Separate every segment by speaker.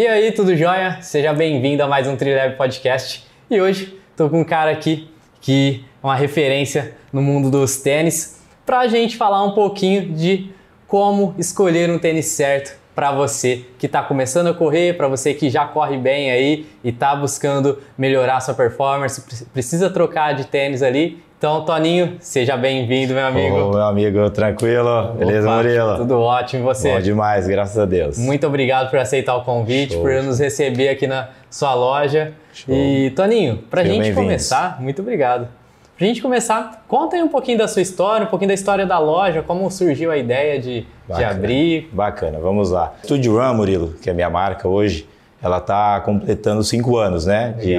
Speaker 1: E aí, tudo jóia? Seja bem-vindo a mais um Trilab Podcast. E hoje estou com um cara aqui que é uma referência no mundo dos tênis para a gente falar um pouquinho de como escolher um tênis certo para você que está começando a correr, para você que já corre bem aí e está buscando melhorar sua performance, precisa trocar de tênis ali. Então, Toninho, seja bem-vindo, meu amigo.
Speaker 2: Ô, meu amigo, tranquilo? Beleza,
Speaker 1: Opa,
Speaker 2: Murilo?
Speaker 1: Tudo ótimo, e você?
Speaker 2: Bom demais, graças a Deus.
Speaker 1: Muito obrigado por aceitar o convite,
Speaker 2: Show.
Speaker 1: por nos receber aqui na sua loja.
Speaker 2: Show.
Speaker 1: E, Toninho, pra
Speaker 2: Sejam
Speaker 1: gente começar, muito obrigado. Pra gente começar, conta aí um pouquinho da sua história, um pouquinho da história da loja, como surgiu a ideia de, de abrir.
Speaker 2: Bacana, vamos lá. Studio Run, Murilo, que é a minha marca hoje, ela está completando cinco anos, né, de,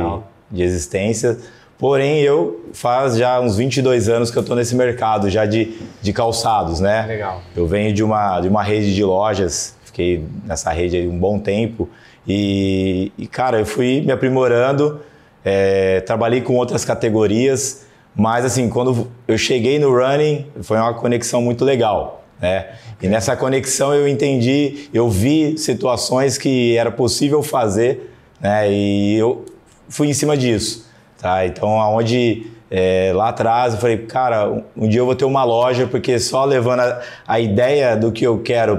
Speaker 2: de existência. Porém, eu faz já uns 22 anos que eu estou nesse mercado já de, de calçados, né?
Speaker 1: Legal.
Speaker 2: Eu venho de uma, de uma rede de lojas, fiquei nessa rede aí um bom tempo e, e, cara, eu fui me aprimorando, é, trabalhei com outras categorias, mas assim, quando eu cheguei no running, foi uma conexão muito legal, né? E nessa conexão eu entendi, eu vi situações que era possível fazer, né? E eu fui em cima disso, tá? Então, aonde é, lá atrás eu falei, cara, um- dia eu vou ter uma loja, porque só levando a, a ideia do que eu quero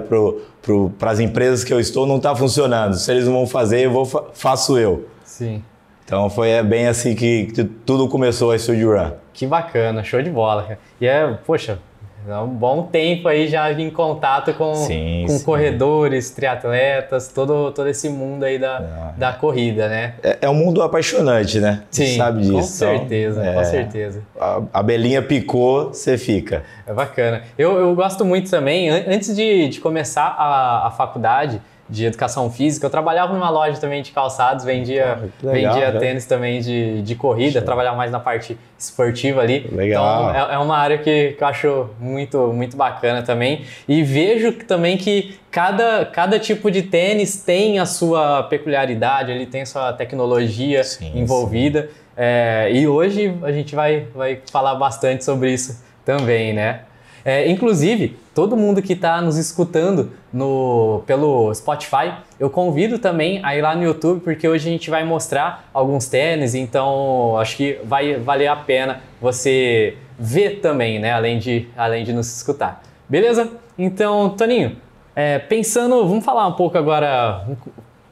Speaker 2: para as empresas que eu estou não está funcionando. Se eles não vão fazer, eu vou, fa- faço eu.
Speaker 1: Sim.
Speaker 2: Então foi é, bem assim que, que tudo começou a Studio Run.
Speaker 1: Que bacana, show de bola. E é, poxa, é um bom tempo aí já em contato com,
Speaker 2: Sim,
Speaker 1: com
Speaker 2: sim.
Speaker 1: corredores, triatletas, todo, todo esse mundo aí da,
Speaker 2: Ah.
Speaker 1: da corrida, né?
Speaker 2: É, é um mundo apaixonante, né? Você
Speaker 1: Sim,
Speaker 2: sabe disso.
Speaker 1: com
Speaker 2: Então,
Speaker 1: certeza, com
Speaker 2: é,
Speaker 1: certeza.
Speaker 2: A, a belinha picou, você fica.
Speaker 1: É bacana. Eu, eu gosto muito também, an- antes de, de começar a, a faculdade de educação física, eu trabalhava numa loja também de calçados, vendia,
Speaker 2: legal,
Speaker 1: vendia
Speaker 2: né?
Speaker 1: tênis também de, de corrida, trabalhava mais na parte esportiva ali.
Speaker 2: Legal.
Speaker 1: Então é, é uma área que, que eu acho muito, muito bacana também. E vejo também que cada, cada tipo de tênis tem a sua peculiaridade, ele tem a sua tecnologia
Speaker 2: Sim,
Speaker 1: envolvida. É, e hoje a gente vai, vai falar bastante sobre isso também, né? É, inclusive, todo mundo que está nos escutando no, pelo Spotify, eu convido também a ir lá no YouTube, porque hoje a gente vai mostrar alguns tênis, então acho que vai valer a pena você ver também, né? Além de, além de nos escutar. Beleza? Então, Toninho, é, pensando, vamos falar um pouco agora,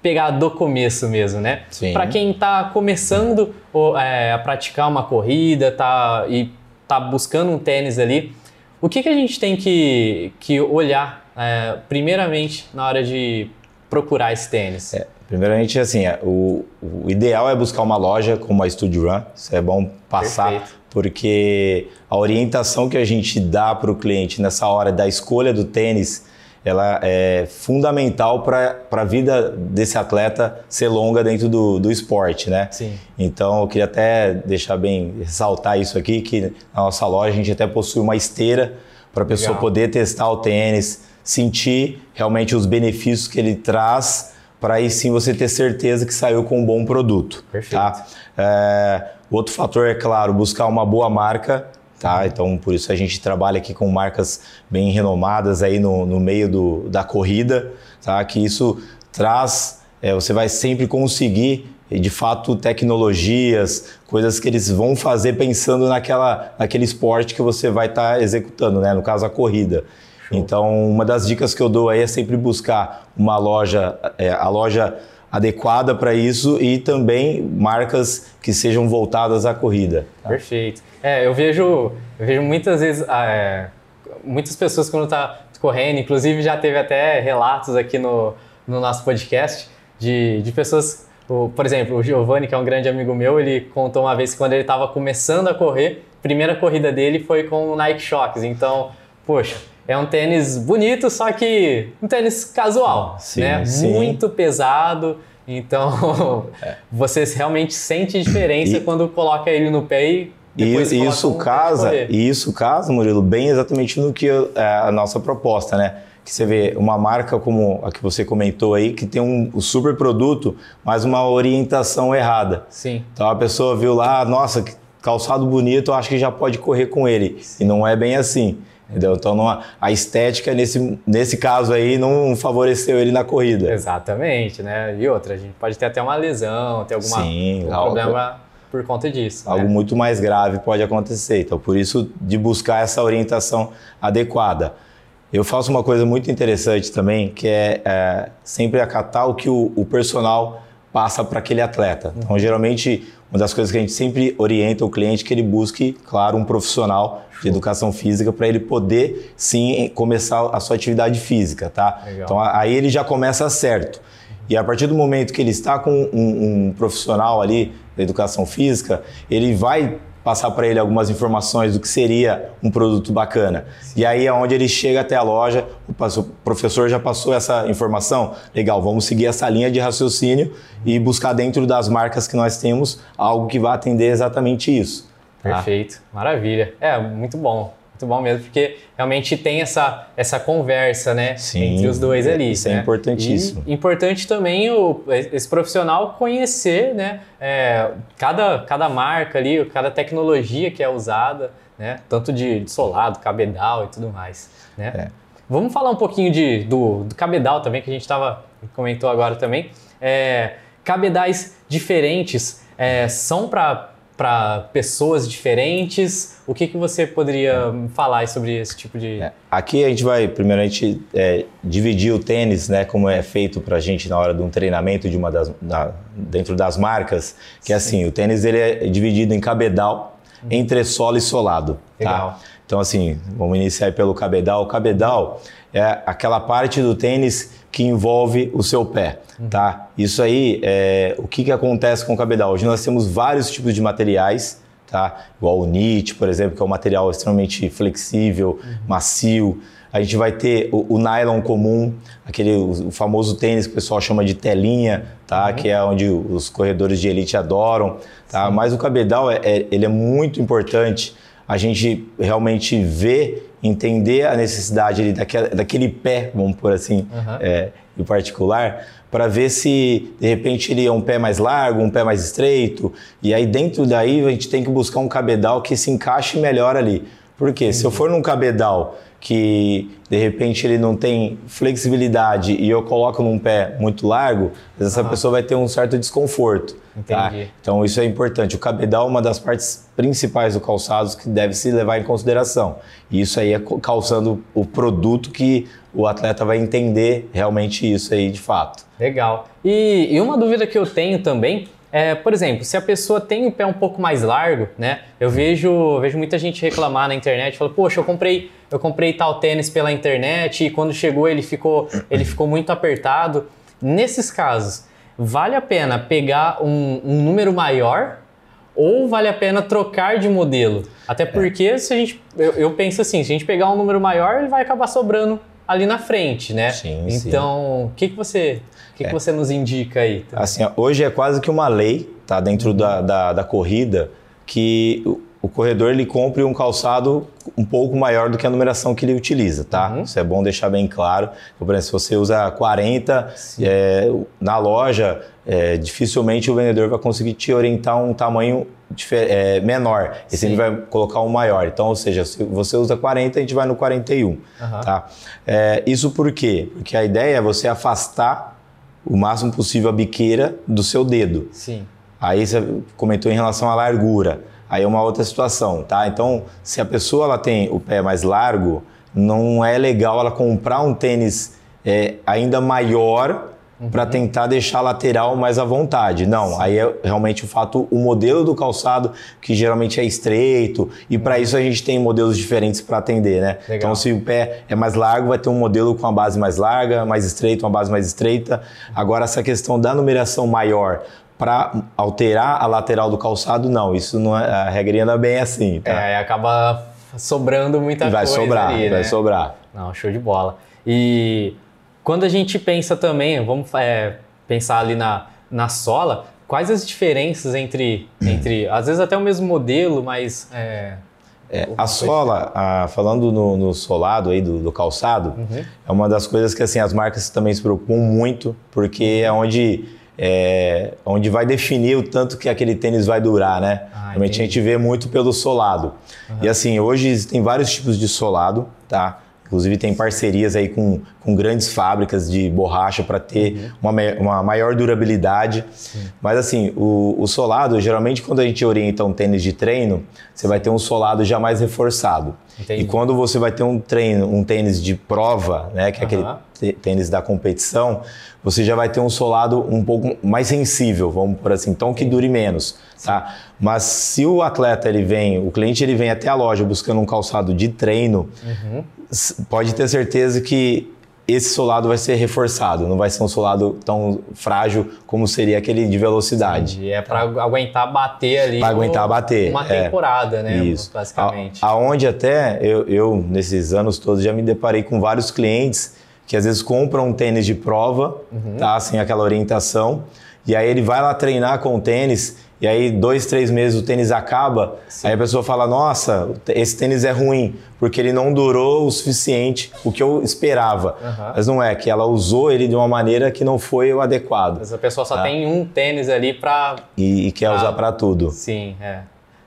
Speaker 1: pegar do começo mesmo, né?
Speaker 2: Sim.
Speaker 1: Para quem está começando o- é, a praticar uma corrida tá, e tá buscando um tênis ali, o que, que a gente tem que, que olhar é, primeiramente na hora de procurar esse tênis?
Speaker 2: É, primeiramente, assim, é, o, o ideal é buscar uma loja como a Studio Run. Isso é bom passar,
Speaker 1: Perfeito.
Speaker 2: porque a orientação que a gente dá para o cliente nessa hora da escolha do tênis, ela é fundamental para a vida desse atleta ser longa dentro do, do esporte, né?
Speaker 1: Sim.
Speaker 2: Então, eu queria até deixar bem, ressaltar isso aqui, que na nossa loja a gente até possui uma esteira para a pessoa
Speaker 1: Legal.
Speaker 2: poder testar o tênis, sentir realmente os benefícios que ele traz, para aí sim você ter certeza que saiu com um bom produto.
Speaker 1: Perfeito.
Speaker 2: Tá? É, outro fator é, claro, buscar uma boa marca. Tá? Então, por isso a gente trabalha aqui com marcas bem renomadas aí no, no meio do, da corrida, tá? que isso traz, é, você vai sempre conseguir, de fato, tecnologias, coisas que eles vão fazer pensando naquela, naquele esporte que você vai estar executando, né? no caso, a corrida. Então, uma das dicas que eu dou aí é sempre buscar uma loja, é, a loja adequada para isso e também marcas que sejam voltadas à corrida. tá?
Speaker 1: Perfeito. É, eu vejo, eu vejo muitas vezes, ah, é, muitas pessoas quando tá correndo, inclusive já teve até relatos aqui no, no nosso podcast de, de pessoas, por exemplo, o Giovanni, que é um grande amigo meu, ele contou uma vez que quando ele estava começando a correr, primeira corrida dele foi com o Nike Shox. Então, poxa, é um tênis bonito, só que um tênis casual,
Speaker 2: Sim,
Speaker 1: né?
Speaker 2: sim.
Speaker 1: Muito pesado. Então, você realmente sente diferença
Speaker 2: E-
Speaker 1: quando coloca ele no pé e
Speaker 2: E
Speaker 1: depois coloca
Speaker 2: isso
Speaker 1: um
Speaker 2: casa, e isso casa, Murilo, bem exatamente no que é a nossa proposta, né? Que você vê uma marca como a que você comentou aí, que tem um, um super produto, mas uma orientação errada.
Speaker 1: Sim,
Speaker 2: Então a pessoa viu lá, nossa, que calçado bonito, eu acho que já pode correr com ele. E não é bem assim. Entendeu? Então não, a estética nesse, nesse caso aí não favoreceu ele na corrida.
Speaker 1: Exatamente, né? E outra, a gente pode ter até uma lesão, ter alguma,
Speaker 2: Sim,
Speaker 1: algum problema por conta disso.
Speaker 2: Algo
Speaker 1: né?
Speaker 2: muito mais grave pode acontecer. Então, por isso, de buscar essa orientação adequada. Eu faço uma coisa muito interessante também, que é, é sempre acatar o que o, o personal passa para aquele atleta. Então, geralmente, uma das coisas que a gente sempre orienta o cliente é que ele busque, claro, um profissional de educação física para ele poder, sim, começar a sua atividade física, tá?
Speaker 1: Legal.
Speaker 2: Então, aí ele já começa certo. E a partir do momento que ele está com um, um profissional ali da educação física, ele vai passar para ele algumas informações do que seria um produto bacana. E aí é onde ele chega até a loja, o professor já passou essa informação, legal, vamos seguir essa linha de raciocínio e buscar dentro das marcas que nós temos algo que vá atender exatamente isso. tá?
Speaker 1: Perfeito, maravilha. É, muito bom. Muito bom mesmo, porque realmente tem essa, essa conversa, né?
Speaker 2: Sim,
Speaker 1: entre os dois ali.
Speaker 2: isso é
Speaker 1: né?
Speaker 2: importantíssimo.
Speaker 1: E importante também o, esse profissional conhecer, né? é, cada, cada marca ali, cada tecnologia que é usada, né? Tanto de, de solado, cabedal e tudo mais, né?
Speaker 2: É.
Speaker 1: Vamos falar um pouquinho de, do, do cabedal também, que a gente tava, comentou agora também. É, cabedais diferentes é, são para para pessoas diferentes. O que, que você poderia falar sobre esse tipo de.
Speaker 2: É, Aqui a gente vai, primeiramente, é, dividir o tênis, né, como é feito para a gente na hora de um treinamento de uma das, na- dentro das marcas, que é assim, o tênis ele é dividido em cabedal, entressola e solado.
Speaker 1: Legal.
Speaker 2: Tá? Então assim, vamos iniciar pelo cabedal. O cabedal é aquela parte do tênis que envolve o seu pé, tá? Isso aí, é, o que, que acontece com o cabedal? Hoje nós temos vários tipos de materiais, tá? Igual o knit, por exemplo, que é um material extremamente flexível, macio. A gente vai ter o, o nylon comum, aquele o, famoso tênis que o pessoal chama de telinha, tá? Que é onde os corredores de elite adoram, tá? Mas o cabedal é, é- ele é muito importante. A gente realmente ver, entender a necessidade ali daquela, daquele pé, vamos por assim,
Speaker 1: Aham.
Speaker 2: é, em particular, para ver se de repente ele é um pé mais largo, um pé mais estreito, e aí dentro daí a gente tem que buscar um cabedal que se encaixe melhor ali. Porque se eu for num cabedal que de repente ele não tem flexibilidade e eu coloco num pé muito largo, essa pessoa vai ter um certo desconforto. tá?
Speaker 1: Entendi.
Speaker 2: Então isso é importante. O cabedal é uma das partes principais do calçado que deve se levar em consideração. E isso aí é calçando o produto que o atleta vai entender realmente isso aí de fato.
Speaker 1: Legal. E, e uma dúvida que eu tenho também é, por exemplo, se a pessoa tem o pé um pouco mais largo, né? Eu vejo, vejo muita gente reclamar na internet, fala, poxa, eu comprei, eu comprei tal tênis pela internet e quando chegou ele ficou, ele ficou muito apertado. Nesses casos, vale a pena pegar um, um número maior ou vale a pena trocar de modelo? Até porque se a gente, eu, eu penso assim, se a gente pegar um número maior, ele vai acabar sobrando ali na frente, né?
Speaker 2: Sim, sim.
Speaker 1: então, o que, que você, o que, que você nos indica aí?
Speaker 2: Assim, ó, hoje é quase que uma lei, tá? Dentro da, da, da corrida, que o, o corredor ele compre um calçado um pouco maior do que a numeração que ele utiliza, tá?
Speaker 1: Uhum.
Speaker 2: Isso é bom deixar bem claro. Então, por exemplo, se você usa 40, é, na loja, é, dificilmente o vendedor vai conseguir te orientar um tamanho é, menor. E
Speaker 1: Sim.
Speaker 2: sempre vai colocar um maior. Então, ou seja, se você usa 40, a gente vai no 41.
Speaker 1: Aham.
Speaker 2: Tá? É, isso por quê? Porque a ideia é você afastar o máximo possível a biqueira do seu dedo.
Speaker 1: Sim.
Speaker 2: Aí você comentou em relação à largura. Aí é uma outra situação, tá? Então, se a pessoa ela tem o pé mais largo, não é legal ela comprar um tênis é, ainda maior para tentar deixar a lateral mais à vontade. Não, aí é realmente o fato, o modelo do calçado, que geralmente é estreito, e para isso a gente tem modelos diferentes para atender, né?
Speaker 1: Legal.
Speaker 2: Então, se o pé é mais largo, vai ter um modelo com a base mais larga, mais estreito, uma base mais estreita. Agora, essa questão da numeração maior para alterar a lateral do calçado, não. Isso não é, a regrinha não é bem assim, tá?
Speaker 1: É, acaba sobrando muita
Speaker 2: vai
Speaker 1: coisa
Speaker 2: sobrar,
Speaker 1: ali,
Speaker 2: vai
Speaker 1: né?
Speaker 2: sobrar.
Speaker 1: Não, show de bola. E quando a gente pensa também, vamos é, pensar ali na, na sola, quais as diferenças entre, entre, às vezes até o mesmo modelo, mas... É,
Speaker 2: É, a sola, ah, falando no, no solado aí do, do calçado,
Speaker 1: Uhum.
Speaker 2: é uma das coisas que assim as marcas também se preocupam muito, porque é onde é, onde vai definir o tanto que aquele tênis vai durar, né? Ah, Realmente a gente vê muito pelo solado. Uhum. E assim, hoje existem vários tipos de solado, tá? Inclusive tem parcerias aí com, com grandes fábricas de borracha para ter uhum. uma, uma maior durabilidade. Mas assim, o, o, solado, geralmente quando a gente orienta um tênis de treino, você vai ter um solado já mais reforçado. Entendi. E quando você vai ter um treino, um tênis de prova, né, que é uhum. aquele tênis da competição, você já vai ter um solado um pouco mais sensível, vamos por assim, então que dure menos, tá? Mas se o atleta ele vem, o cliente ele vem até a loja buscando um calçado de treino, uhum pode ter certeza que esse solado vai ser reforçado, não vai ser um solado tão frágil como seria aquele de velocidade.
Speaker 1: Entendi. É para aguentar bater ali.
Speaker 2: Para aguentar bater.
Speaker 1: Uma é. temporada,
Speaker 2: é,
Speaker 1: né?
Speaker 2: Isso. Basicamente. A, aonde até eu, eu, nesses anos todos, já me deparei com vários clientes que às vezes compram um tênis de prova, uhum. tá? Sem aquela orientação. E aí ele vai lá treinar com o tênis e aí dois, três meses o tênis acaba, Sim. aí a pessoa fala, nossa, esse tênis é ruim, porque ele não durou o suficiente, o que eu esperava. Uhum. Mas não é, que ela usou ele de uma maneira que não foi o adequado.
Speaker 1: Mas a pessoa só tá? tem um tênis ali para...
Speaker 2: E, e, quer pra... usar para tudo.
Speaker 1: Sim, é.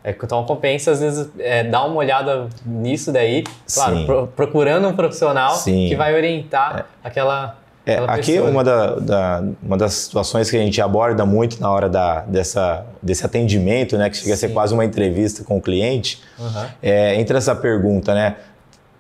Speaker 1: É, então compensa, às vezes, é, dar uma olhada nisso daí, claro, pro, procurando um profissional Sim. que vai orientar é. aquela
Speaker 2: é, aqui uma, da, da, uma das situações que a gente aborda muito na hora da, dessa, desse atendimento, né, que chega Sim. a ser quase uma entrevista com o cliente, uhum. é, entra essa pergunta, né?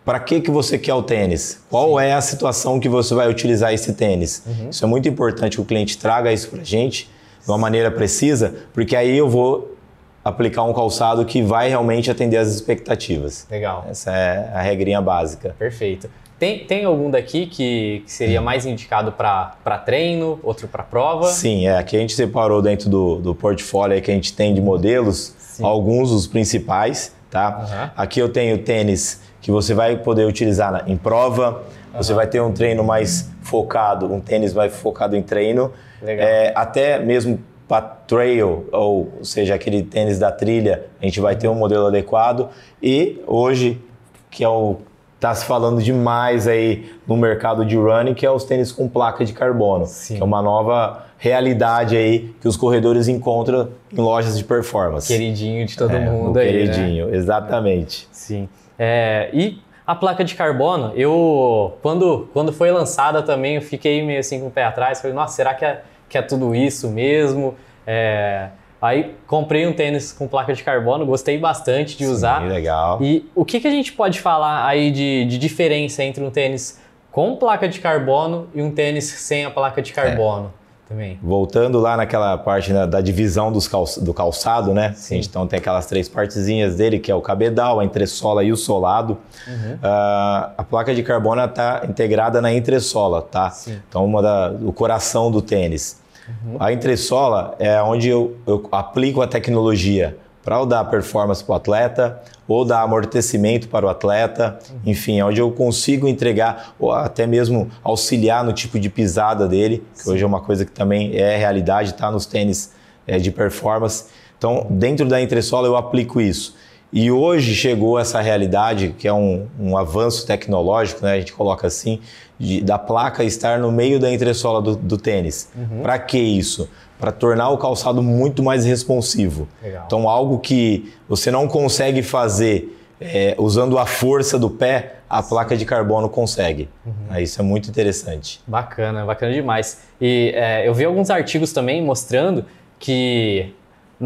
Speaker 2: Para que, que você quer o tênis? Qual Sim. é a situação que você vai utilizar esse tênis? Uhum. Isso é muito importante que o cliente traga isso para a gente de uma maneira precisa, porque aí eu vou aplicar um calçado que vai realmente atender as expectativas.
Speaker 1: Legal.
Speaker 2: Essa é a regrinha básica.
Speaker 1: Perfeito. Tem, tem algum daqui que, que seria mais indicado para treino, outro para prova?
Speaker 2: Sim, é. Aqui a gente separou dentro do, do portfólio que a gente tem de modelos, Sim. alguns dos principais, tá? Uhum. Aqui eu tenho tênis que você vai poder utilizar em prova, uhum. você vai ter um treino mais focado, um tênis mais focado em treino, é, até mesmo para trail, ou seja, aquele tênis da trilha, a gente vai ter um modelo adequado. E hoje, que é o está se falando demais aí no mercado de running, que é os tênis com placa de carbono, Sim. que é uma nova realidade aí que os corredores encontram em lojas de performance.
Speaker 1: Queridinho de todo é, mundo aí,
Speaker 2: né? Queridinho,
Speaker 1: né?
Speaker 2: exatamente.
Speaker 1: Sim. É, e a placa de carbono, eu quando, quando foi lançada também, eu fiquei meio assim com o pé atrás, falei, nossa, será que é, que é tudo isso mesmo? É, Aí comprei um tênis com placa de carbono, gostei bastante de usar.
Speaker 2: Sim, legal.
Speaker 1: E o que, que a gente pode falar aí de, de diferença entre um tênis com placa de carbono e um tênis sem a placa de carbono? É. Também.
Speaker 2: Voltando lá naquela parte da, da divisão dos do calçado, né? Sim. Então tem aquelas três partezinhas dele, que é o cabedal, a entressola e o solado. Uhum. Uh, a placa de carbono está integrada na entressola, tá? Sim. Então uma da, o coração do tênis. Uhum. A entressola é onde eu, eu aplico a tecnologia para dar performance para o atleta ou dar amortecimento para o atleta, uhum. enfim, é onde eu consigo entregar ou até mesmo auxiliar no tipo de pisada dele, que Sim. hoje é uma coisa que também é realidade, está nos tênis é, de performance. Então, dentro da entressola eu aplico isso. E hoje chegou essa realidade, que é um, um avanço tecnológico, né? a gente coloca assim, de, da placa estar no meio da entressola do, do tênis. Uhum. Para que isso? Para tornar o calçado muito mais responsivo. Legal. Então, algo que você não consegue fazer é, usando a força do pé, a placa de carbono consegue. Uhum. Isso é muito interessante.
Speaker 1: Bacana, bacana demais. E é, eu vi alguns artigos também mostrando que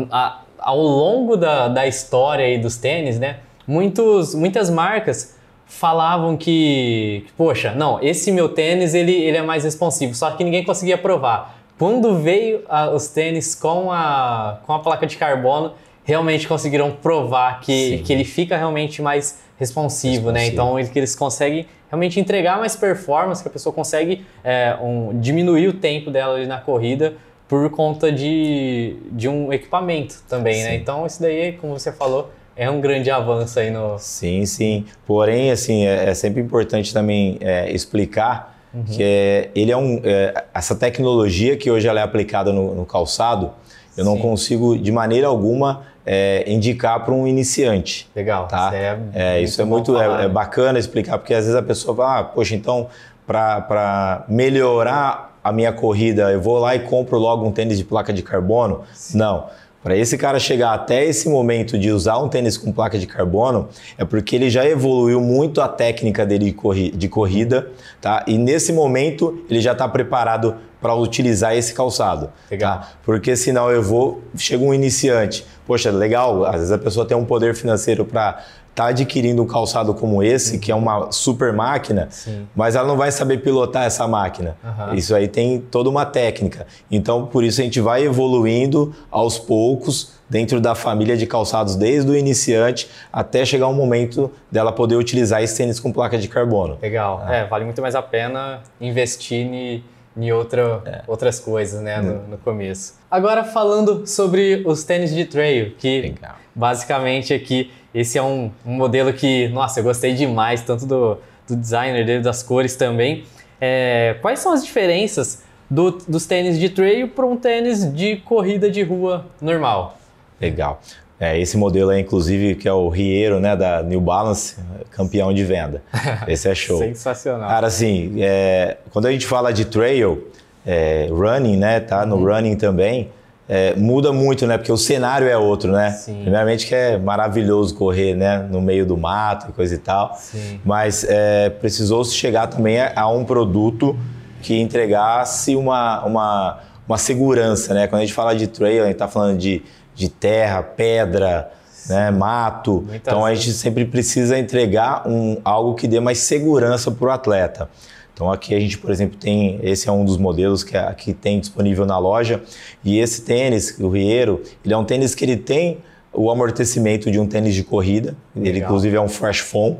Speaker 1: a, ao longo da, da história aí dos tênis, né, muitos, muitas marcas falavam que, poxa, não, esse meu tênis ele, ele é mais responsivo, só que ninguém conseguia provar. Quando veio a, os tênis com a, com a placa de carbono, realmente conseguiram provar que, que ele fica realmente mais responsivo, responsivo. né? Então ele, que eles conseguem realmente entregar mais performance, que a pessoa consegue é, um, diminuir o tempo dela ali na corrida por conta de, de um equipamento também, né? sim. né? Então isso daí, como você falou, é um grande avanço aí no...
Speaker 2: Sim, sim. Porém, assim, é, é sempre importante também é, explicar uhum. que é, ele é um... É, essa tecnologia que hoje ela é aplicada no, no calçado, eu sim. não consigo de maneira alguma é, indicar para um iniciante.
Speaker 1: Legal.
Speaker 2: Tá? Isso é, é isso é muito é, é, bacana explicar, porque às vezes a pessoa fala, ah, poxa, então para melhorar a minha corrida, eu vou lá e compro logo um tênis de placa de carbono? Sim. Não. Para esse cara chegar até esse momento de usar um tênis com placa de carbono, é porque ele já evoluiu muito a técnica dele de corrida, tá? E nesse momento ele já está preparado para utilizar esse calçado.
Speaker 1: Legal.
Speaker 2: Tá? Porque senão eu vou, chega um iniciante, poxa, legal, às vezes a pessoa tem um poder financeiro para tá adquirindo um calçado como esse, uhum. que é uma super máquina, Sim. mas ela não vai saber pilotar essa máquina. Uhum. Isso aí tem toda uma técnica. Então, por isso a gente vai evoluindo aos poucos dentro da família de calçados, desde o iniciante até chegar um momento dela poder utilizar esse tênis com placa de carbono.
Speaker 1: Legal. Ah. É, vale muito mais a pena investir em em outra, é. outras coisas, né, no, no, começo. Agora falando sobre os tênis de trail, que Legal. basicamente aqui esse é um, um, modelo que, nossa, eu gostei demais, tanto do, do designer dele, das cores também. É, quais são as diferenças do, dos tênis de trail para um tênis de corrida de rua normal?
Speaker 2: Legal. É, esse modelo é inclusive que é o Riero, né, da New Balance, campeão de venda. Esse é show.
Speaker 1: Sensacional.
Speaker 2: Cara, assim, é, quando a gente fala de trail, é, running, né, tá no uhum. running também, é, muda muito, né? Porque o cenário é outro, né? Sim. Primeiramente que é maravilhoso correr, né? No meio do mato e coisa e tal. Sim. Mas é, precisou chegar também a, um produto que entregasse uma, uma, uma segurança, né? Quando a gente fala de trail, a gente está falando de, de terra, pedra, né, mato. então a gente sempre precisa entregar um, algo que dê mais segurança para o atleta. Então aqui a gente, por exemplo, tem esse é um dos modelos que aqui tem disponível na loja e esse tênis, o Riero, ele é um tênis que ele tem o amortecimento de um tênis de corrida, Legal. ele inclusive é um fresh foam.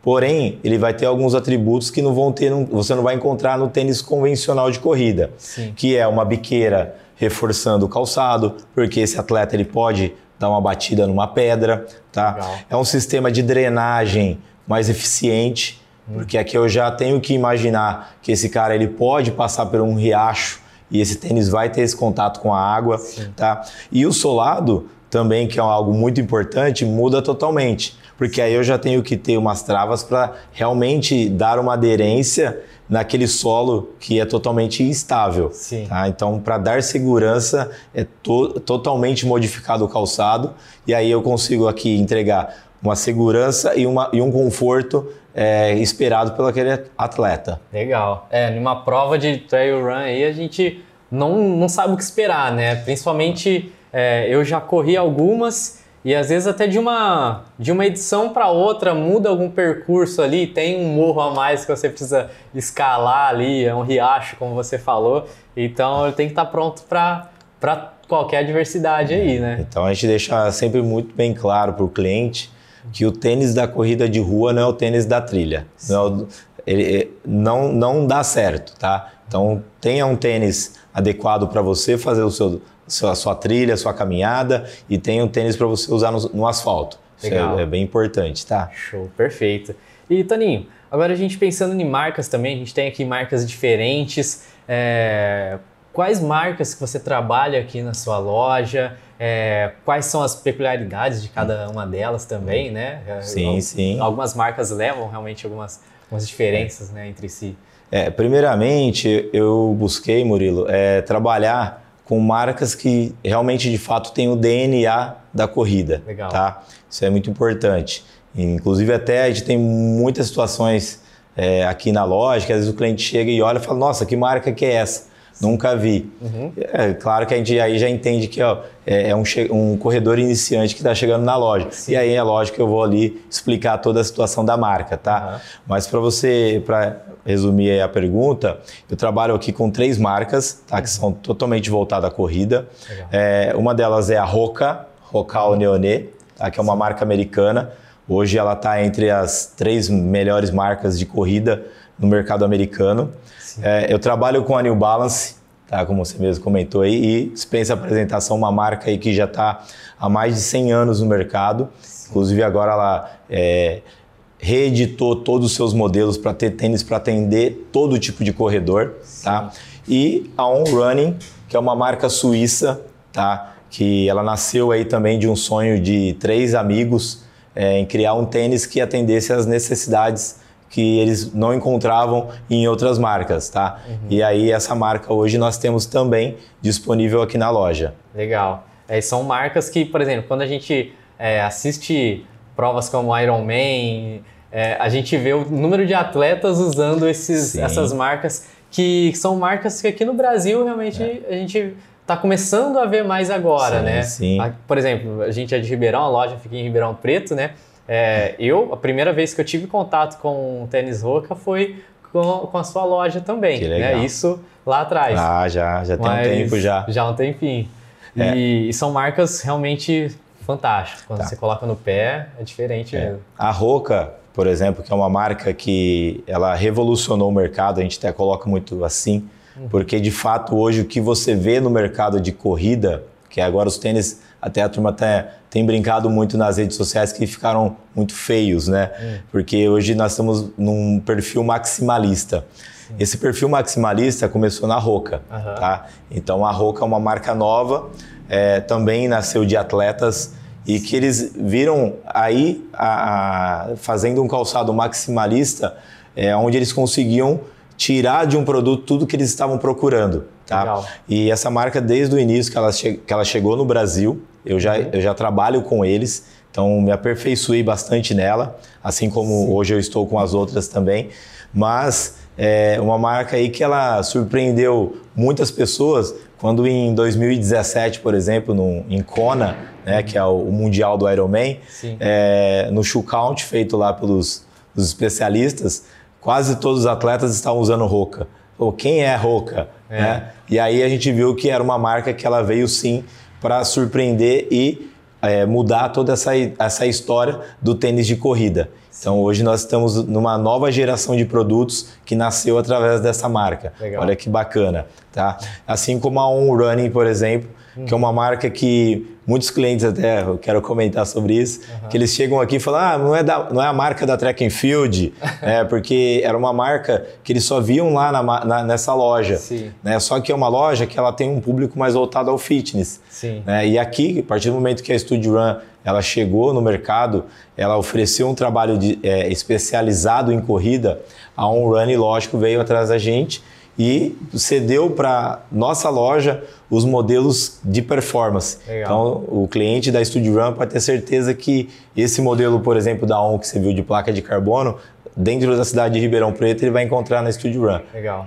Speaker 2: Porém, ele vai ter alguns atributos que não vão ter, você não vai encontrar no tênis convencional de corrida, Sim. que é uma biqueira reforçando o calçado, porque esse atleta ele pode dar uma batida numa pedra, tá? Legal. É um sistema de drenagem mais eficiente, porque aqui eu já tenho que imaginar que esse cara ele pode passar por um riacho e esse tênis vai ter esse contato com a água, Sim. tá? E o solado também, que é algo muito importante, muda totalmente, porque aí eu já tenho que ter umas travas para realmente dar uma aderência naquele solo que é totalmente instável. Sim. Tá? Então, para dar segurança, é to totalmente modificado o calçado e aí eu consigo aqui entregar uma segurança e, uma, e um conforto é, esperado pelo aquele atleta.
Speaker 1: Legal. É, numa prova de trail run aí a gente não, não sabe o que esperar, né? Principalmente é, eu já corri algumas e às vezes até de uma, de uma edição para outra muda algum percurso ali, tem um morro a mais que você precisa escalar ali, é um riacho, como você falou. Então tenho que estar pronto para qualquer adversidade aí, né?
Speaker 2: Então a gente deixa sempre muito bem claro para o cliente que o tênis da corrida de rua não é o tênis da trilha. Não, é ele, não, não dá certo, tá? Então tenha um tênis adequado para você fazer o seu, a sua trilha, a sua caminhada e tenha um tênis para você usar no, no asfalto. Legal. Isso é, é, bem importante, tá?
Speaker 1: Show, perfeito. E Toninho, agora a gente pensando em marcas também, a gente tem aqui marcas diferentes. É, quais marcas que você trabalha aqui na sua loja? É, quais são as peculiaridades de cada uma delas também, né?
Speaker 2: É, sim, sim.
Speaker 1: Algumas marcas levam realmente algumas, algumas diferenças né, entre si.
Speaker 2: É, primeiramente, eu busquei, Murilo, é, trabalhar com marcas que realmente, de fato, têm o DNA da corrida. Legal. Tá? Isso é muito importante. Inclusive, até a gente tem muitas situações é, aqui na loja que às vezes o cliente chega e olha e fala: Nossa, que marca que é essa? Nunca vi. Uhum. É claro que a gente aí já entende que ó, é, é um, um, corredor iniciante que está chegando na loja. Sim. E aí é lógico que eu vou ali explicar toda a situação da marca, tá? Uhum. Mas para você, para resumir a pergunta, eu trabalho aqui com três marcas, tá? Que são totalmente voltadas à corrida. É, uma delas é a Roca, Rocal Neoné, tá? que é uma marca americana. Hoje ela está entre as três melhores marcas de corrida no mercado americano. É, eu trabalho com a New Balance, tá? como você mesmo comentou aí, e dispensa apresentação, uma marca aí que já está há mais de 100 anos no mercado. Sim. Inclusive agora ela é, reeditou todos os seus modelos para ter tênis para atender todo tipo de corredor. Tá? E a On Running, que é uma marca suíça, tá? que ela nasceu aí também de um sonho de três amigos é, em criar um tênis que atendesse às necessidades que eles não encontravam em outras marcas, tá? Uhum. E aí essa marca hoje nós temos também disponível aqui na loja.
Speaker 1: Legal. É, são marcas que, por exemplo, quando a gente é, assiste provas como Ironman, é, a gente vê o número de atletas usando esses, essas marcas que são marcas que aqui no Brasil realmente é. a gente está começando a ver mais agora, sim, né? Sim. Por exemplo, a gente é de Ribeirão, a loja fica em Ribeirão Preto, né? É, eu, a primeira vez que eu tive contato com o tênis Roca foi com, com a sua loja também. Que né? legal. Né? Isso lá atrás.
Speaker 2: Ah, já, já tem Mas, um tempo já.
Speaker 1: Já um tempinho. É. E, e, são marcas realmente fantásticas. Quando tá. você coloca no pé, é diferente é. mesmo.
Speaker 2: A Roca, por exemplo, que é uma marca que ela revolucionou o mercado, a gente até coloca muito assim, uhum. porque de fato hoje o que você vê no mercado de corrida, que agora os tênis até a turma até tem brincado muito nas redes sociais que ficaram muito feios, né? Hum. Porque hoje nós estamos num perfil maximalista. Sim. Esse perfil maximalista começou na Roca, uhum. tá? Então a Roca é uma marca nova, é, também nasceu de atletas e que eles viram aí a, a, fazendo um calçado maximalista, é, onde eles conseguiam tirar de um produto tudo que eles estavam procurando. Tá? Legal. E essa marca, desde o início que ela, que ela chegou no Brasil, eu já, uhum. eu já trabalho com eles, então me aperfeiçoei bastante nela, assim como Sim. hoje eu estou com as outras também. Mas é uma marca aí que ela surpreendeu muitas pessoas quando em 2017, por exemplo, no, em Kona, né, que é o, o Mundial do Ironman, é, no shoe count feito lá pelos especialistas, quase todos os atletas estavam usando Roca. Pô, quem é Roca? É. Né? E aí a gente viu que era uma marca que ela veio sim para surpreender e é, mudar toda essa, essa história do tênis de corrida. Então hoje nós estamos numa nova geração de produtos que nasceu através dessa marca. Legal. Olha que bacana, tá? Assim como a On Running, por exemplo, uhum. que é uma marca que muitos clientes até, eu quero comentar sobre isso, uhum. que eles chegam aqui e falam, ah, não é, da, não é a marca da Track and Field, é, porque era uma marca que eles só viam lá na, na, nessa loja. Sim. Né? Só que é uma loja que ela tem um público mais voltado ao fitness. Sim. Né? E aqui, a partir do momento que a Studio Run ela chegou no mercado, ela ofereceu um trabalho de, é, especializado em corrida, a On Run, lógico, veio atrás da gente e cedeu para nossa loja os modelos de performance. Legal. Então, o cliente da Studio Run pode ter certeza que esse modelo, por exemplo, da ON que você viu de placa de carbono, dentro da cidade de Ribeirão Preto, ele vai encontrar na Studio Run.
Speaker 1: Legal.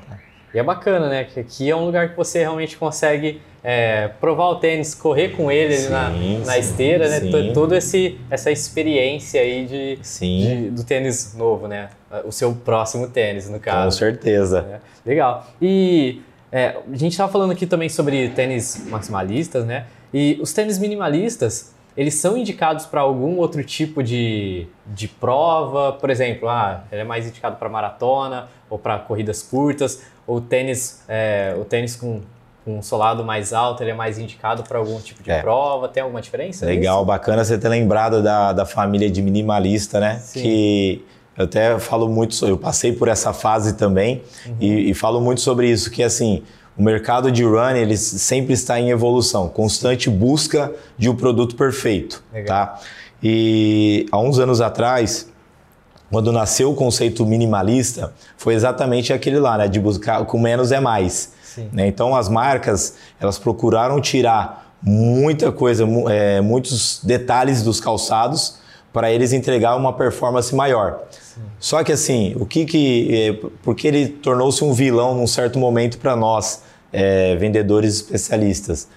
Speaker 1: E é bacana, né? Que aqui é um lugar que você realmente consegue é, provar o tênis, correr com ele sim, na, na sim, esteira, né? Sim. Toda essa experiência aí de, de, do tênis novo, né? O seu próximo tênis, no caso.
Speaker 2: Com certeza.
Speaker 1: É, legal. E é, a gente estava falando aqui também sobre tênis maximalistas, né? E os tênis minimalistas, eles são indicados para algum outro tipo de, de prova? Por exemplo, ah, ele é mais indicado para maratona ou para corridas curtas? Ou tênis, é, o tênis com, com um solado mais alto, ele é mais indicado para algum tipo de é. prova? Tem alguma diferença?
Speaker 2: Legal, nisso? bacana você ter lembrado da, da família de minimalista, né? Sim. Que eu até falo muito, eu passei por essa fase também uhum. e, e falo muito sobre isso, que assim, o mercado de run ele sempre está em evolução, constante busca de um produto perfeito, Legal. tá? E há uns anos atrás, quando nasceu o conceito minimalista, foi exatamente aquele lá, né? De buscar com menos é mais. Né? Então as marcas elas procuraram tirar muita coisa, é, muitos detalhes dos calçados para eles entregar uma performance maior. Sim. Só que assim, o que que, é, porque ele tornou-se um vilão num certo momento para nós é, vendedores especialistas?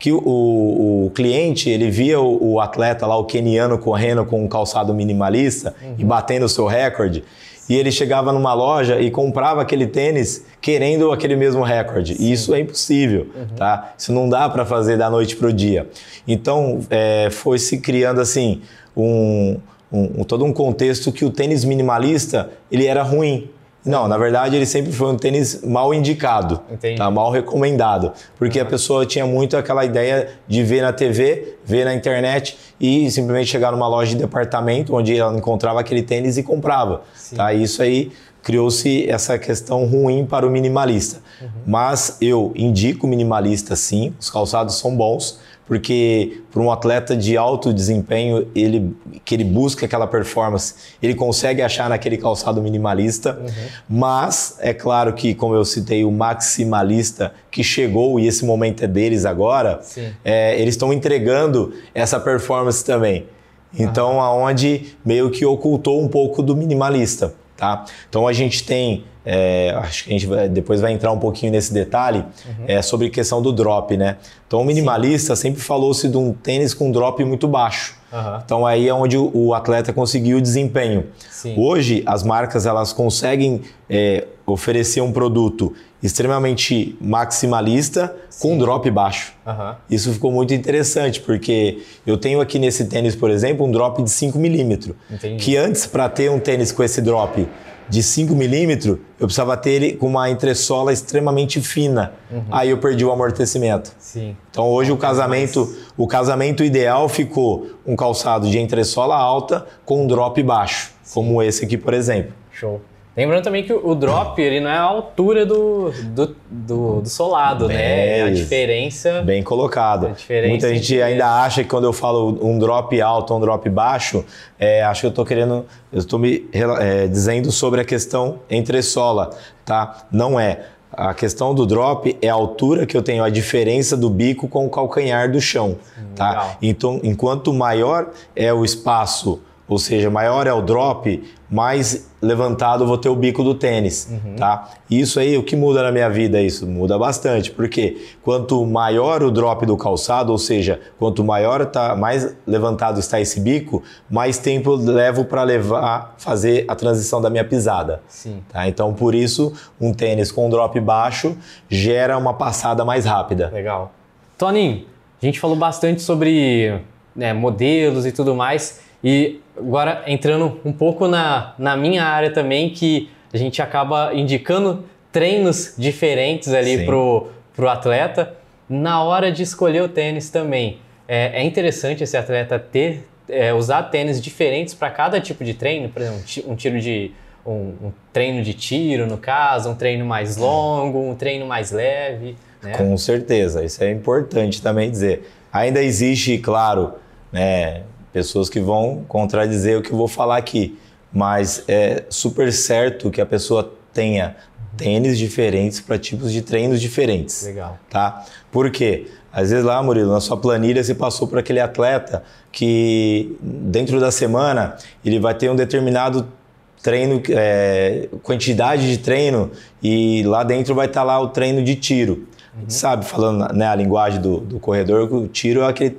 Speaker 2: Que o, o, cliente ele via o, o, atleta lá, o keniano correndo com um calçado minimalista uhum. e batendo o seu recorde, e ele chegava numa loja e comprava aquele tênis querendo aquele mesmo recorde. E isso é impossível, uhum. tá? Isso não dá para fazer da noite para o dia. Então, é, foi se criando assim um, um, todo um contexto que o tênis minimalista ele era ruim. Não, na verdade ele sempre foi um tênis mal indicado, tá? mal recomendado, porque uhum. a pessoa tinha muito aquela ideia de ver na TV, ver na internet e simplesmente chegar numa loja de departamento onde ela encontrava aquele tênis e comprava. Tá? Isso aí criou-se essa questão ruim para o minimalista. Uhum. Mas eu indico o minimalista sim, os calçados são bons, porque para um atleta de alto desempenho, ele que ele busca aquela performance, ele consegue achar naquele calçado minimalista, uhum. mas é claro que, como eu citei, o maximalista que chegou e esse momento é deles agora, é, eles estão entregando essa performance também. Então, aonde meio que ocultou um pouco do minimalista, tá? Então a gente tem é, acho que a gente vai, depois vai entrar um pouquinho nesse detalhe uhum. é, sobre a questão do drop, né? Então, o minimalista Sim. sempre falou-se de um tênis com drop muito baixo. Uhum. Então, aí é onde o, o atleta conseguiu o desempenho. Sim. Hoje, as marcas elas conseguem é, oferecer um produto extremamente maximalista Sim. com drop baixo. Uhum. Isso ficou muito interessante, porque eu tenho aqui nesse tênis, por exemplo, um drop de 5 milímetros. Que antes, para ter um tênis com esse drop de 5 milímetros, eu precisava ter ele com uma entressola extremamente fina. Uhum. Aí eu perdi o amortecimento. Sim. Então hoje o casamento, o casamento ideal ficou um calçado de entressola alta com um drop baixo, Sim. como esse aqui, por exemplo.
Speaker 1: Show. Lembrando também que o drop ele não é a altura do, do, do, do solado, bem, né? A diferença.
Speaker 2: Bem colocado. Muita gente ainda acha que quando eu falo um drop alto um drop baixo, é, acho que eu estou querendo, eu estou me é, dizendo sobre a questão entre sola, tá? Não é. A questão do drop é a altura que eu tenho, a diferença do bico com o calcanhar do chão, hum, tá? Legal. Então, enquanto maior é o espaço ou seja, maior é o drop, mais levantado eu vou ter o bico do tênis, uhum. tá? Isso aí, o que muda na minha vida isso? Muda bastante, porque quanto maior o drop do calçado, ou seja, quanto maior tá, mais levantado está esse bico, mais tempo eu levo para levar fazer a transição da minha pisada. Sim. Tá? Então, por isso, um tênis com drop baixo gera uma passada mais rápida.
Speaker 1: Legal. Toninho, a gente falou bastante sobre né, modelos e tudo mais. E agora entrando um pouco na, na minha área também, que a gente acaba indicando treinos diferentes ali pro, pro atleta na hora de escolher o tênis também. É, é interessante esse atleta ter é, usar tênis diferentes para cada tipo de treino, por exemplo, um tiro de um, um, treino de tiro no caso, um treino mais longo, um treino mais leve. Né?
Speaker 2: Com certeza, isso é importante também dizer. Ainda existe, claro, né, pessoas que vão contradizer o que eu vou falar aqui, mas é super certo que a pessoa tenha tênis diferentes para tipos de treinos diferentes. Legal. Tá? Por quê? Às vezes lá, Murilo, na sua planilha você passou por aquele atleta que dentro da semana ele vai ter um determinado treino, é, quantidade de treino e lá dentro vai estar tá lá o treino de tiro. Uhum. Sabe, falando né, a linguagem do, do corredor, o tiro é aquele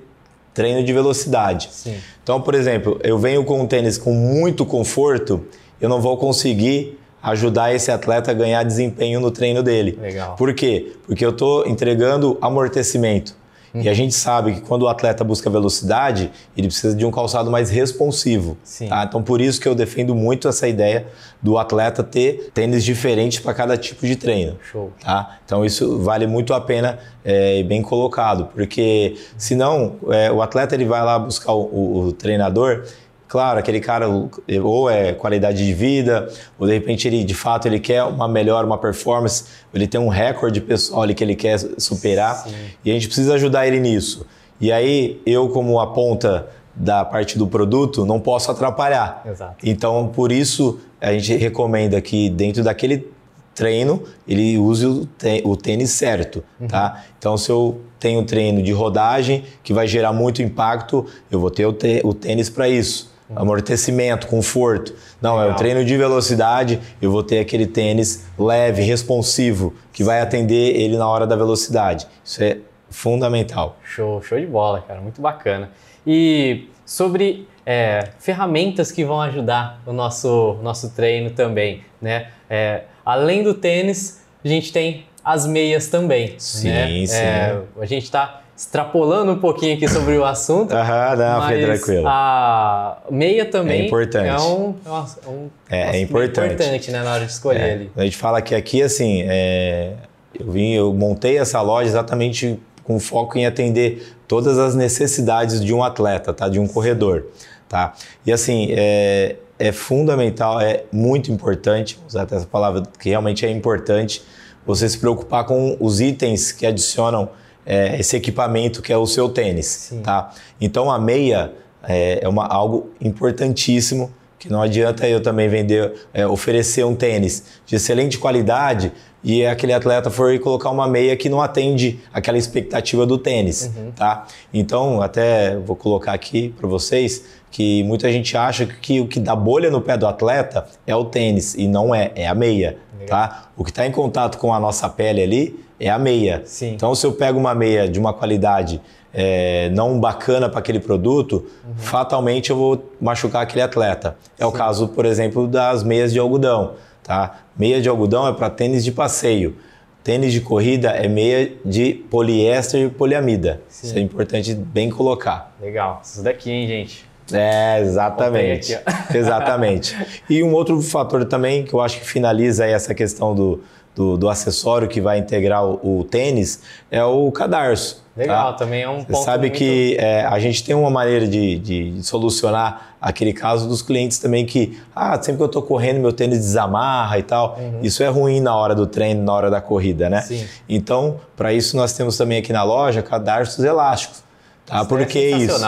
Speaker 2: treino de velocidade. Sim. Então, por exemplo, eu venho com um tênis com muito conforto, eu não vou conseguir ajudar esse atleta a ganhar desempenho no treino dele. Legal. Por quê? Porque eu estou entregando amortecimento. Uhum. E a gente sabe que quando o atleta busca velocidade, ele precisa de um calçado mais responsivo. Tá? Então, por isso que eu defendo muito essa ideia do atleta ter tênis diferentes para cada tipo de treino. Show. Tá? Então, isso vale muito a pena é, e é, bem colocado, porque senão é, o atleta ele vai lá buscar o, o, o treinador Claro, aquele cara ou é qualidade de vida, ou de repente ele de fato ele quer uma melhor, uma performance, ele tem um recorde pessoal que ele quer superar Sim. e a gente precisa ajudar ele nisso. E aí eu como a ponta da parte do produto não posso atrapalhar. Exato. Então por isso a gente recomenda que dentro daquele treino ele use o tênis certo, uhum. tá? Então se eu tenho treino de rodagem que vai gerar muito impacto, eu vou ter o tênis para isso amortecimento, conforto. Não, Legal. é o treino de velocidade, eu vou ter aquele tênis leve, responsivo, que vai atender ele na hora da velocidade. Isso é fundamental.
Speaker 1: Show, show de bola, cara, muito bacana. E sobre é, ferramentas que vão ajudar o nosso, nosso treino também, né? É, além do tênis, a gente tem as meias também. Sim, né? sim. É, a gente está extrapolando um pouquinho aqui sobre o assunto.
Speaker 2: Aham, não, mas tranquilo.
Speaker 1: A meia também é importante. É, um, é um,
Speaker 2: é, é importante.
Speaker 1: importante né, na hora de escolher é. ali.
Speaker 2: A gente fala que aqui, assim, é, eu, vim, eu montei essa loja exatamente com foco em atender todas as necessidades de um atleta, tá? de um corredor. Tá? E assim, é, é fundamental, é muito importante, usar essa palavra que realmente é importante, você se preocupar com os itens que adicionam é, esse equipamento que é o seu tênis, Sim. tá? Então a meia é, é uma, algo importantíssimo que não adianta eu também vender, é, oferecer um tênis de excelente qualidade e aquele atleta for colocar uma meia que não atende aquela expectativa do tênis, uhum. tá? Então, até vou colocar aqui para vocês que muita gente acha que o que dá bolha no pé do atleta é o tênis e não é, é a meia, Legal. tá? O que está em contato com a nossa pele ali é a meia. Sim. Então, se eu pego uma meia de uma qualidade é, não bacana para aquele produto, uhum. fatalmente eu vou machucar aquele atleta. É Sim. o caso, por exemplo, das meias de algodão. Tá? Meia de algodão é para tênis de passeio. Tênis de corrida é meia de poliéster e poliamida. Sim. Isso é importante bem colocar.
Speaker 1: Legal. Isso daqui, hein, gente?
Speaker 2: É, exatamente. Aqui, exatamente. E um outro fator também que eu acho que finaliza essa questão do, do, do acessório que vai integrar o, o tênis é o cadarço.
Speaker 1: Legal, tá? também é um ponto.
Speaker 2: Você sabe muito... que é, a gente tem uma maneira de, de, solucionar aquele caso dos clientes também que, ah, sempre que eu estou correndo, meu tênis desamarra e tal. Uhum. Isso é ruim na hora do treino, na hora da corrida, né? Sim. Então, para isso, nós temos também aqui na loja cadarços elásticos. Tá? Isso Por que é isso?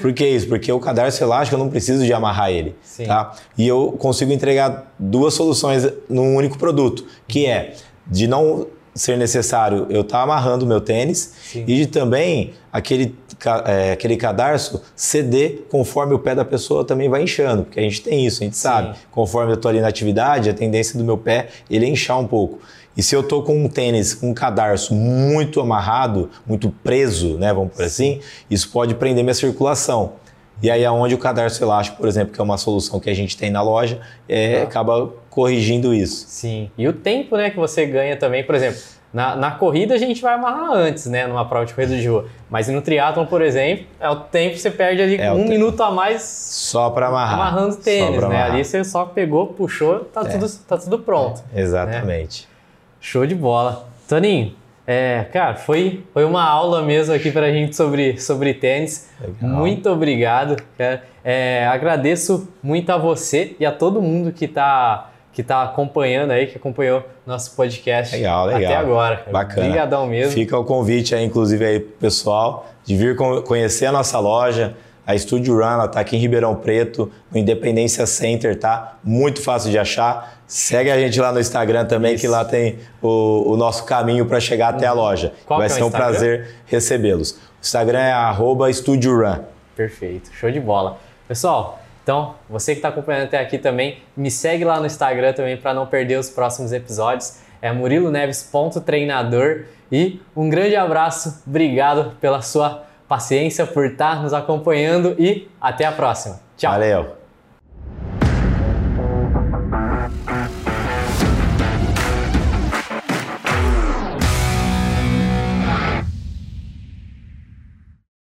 Speaker 2: Por que isso? Porque o cadarço elástico eu não preciso de amarrar ele. Sim. Tá? E eu consigo entregar duas soluções num único produto, que é de não ser necessário eu estar tá amarrando meu tênis Sim. e de também aquele, é, aquele cadarço ceder conforme o pé da pessoa também vai inchando, porque a gente tem isso, a gente Sim. sabe. Conforme eu estou ali na atividade, a tendência do meu pé ele é inchar um pouco. E se eu estou com um tênis com um cadarço muito amarrado, muito preso, né, vamos por assim, isso pode prender minha circulação. E aí aonde o cadarço elástico, por exemplo, que é uma solução que a gente tem na loja, é, ah. acaba corrigindo isso.
Speaker 1: Sim. E o tempo né, que você ganha também, por exemplo, na, na corrida a gente vai amarrar antes, né? Numa prova de corrida de rua. Mas no triatlon, por exemplo, é o tempo que você perde ali é um minuto a mais
Speaker 2: só para amarrar.
Speaker 1: Amarrando tênis, né? Ali você só pegou, puxou, tá, é. tudo, tá tudo pronto.
Speaker 2: É, exatamente. Né?
Speaker 1: Show de bola. Toninho, é, cara, foi, foi uma aula mesmo aqui para a gente sobre, sobre tênis. Legal. Muito obrigado, cara. É, agradeço muito a você e a todo mundo que está que tá acompanhando aí, que acompanhou nosso podcast
Speaker 2: legal, legal.
Speaker 1: até agora. Cara.
Speaker 2: Bacana.
Speaker 1: Obrigadão mesmo.
Speaker 2: Fica o convite aí, inclusive, aí pessoal, de vir conhecer a nossa loja. A Studio Run, ela tá aqui em Ribeirão Preto, no Independência Center, tá? Muito fácil de achar. Segue a gente lá no Instagram também, Isso. que lá tem o, o nosso caminho para chegar até a uhum. loja. Qual Vai é ser um prazer recebê-los. O Instagram é arroba Run.
Speaker 1: Perfeito, show de bola. Pessoal, então você que está acompanhando até aqui também, me segue lá no Instagram também para não perder os próximos episódios. É muriloneves.treinador e um grande abraço, obrigado pela sua paciência, por estar nos acompanhando e até a próxima. Tchau.
Speaker 2: Valeu.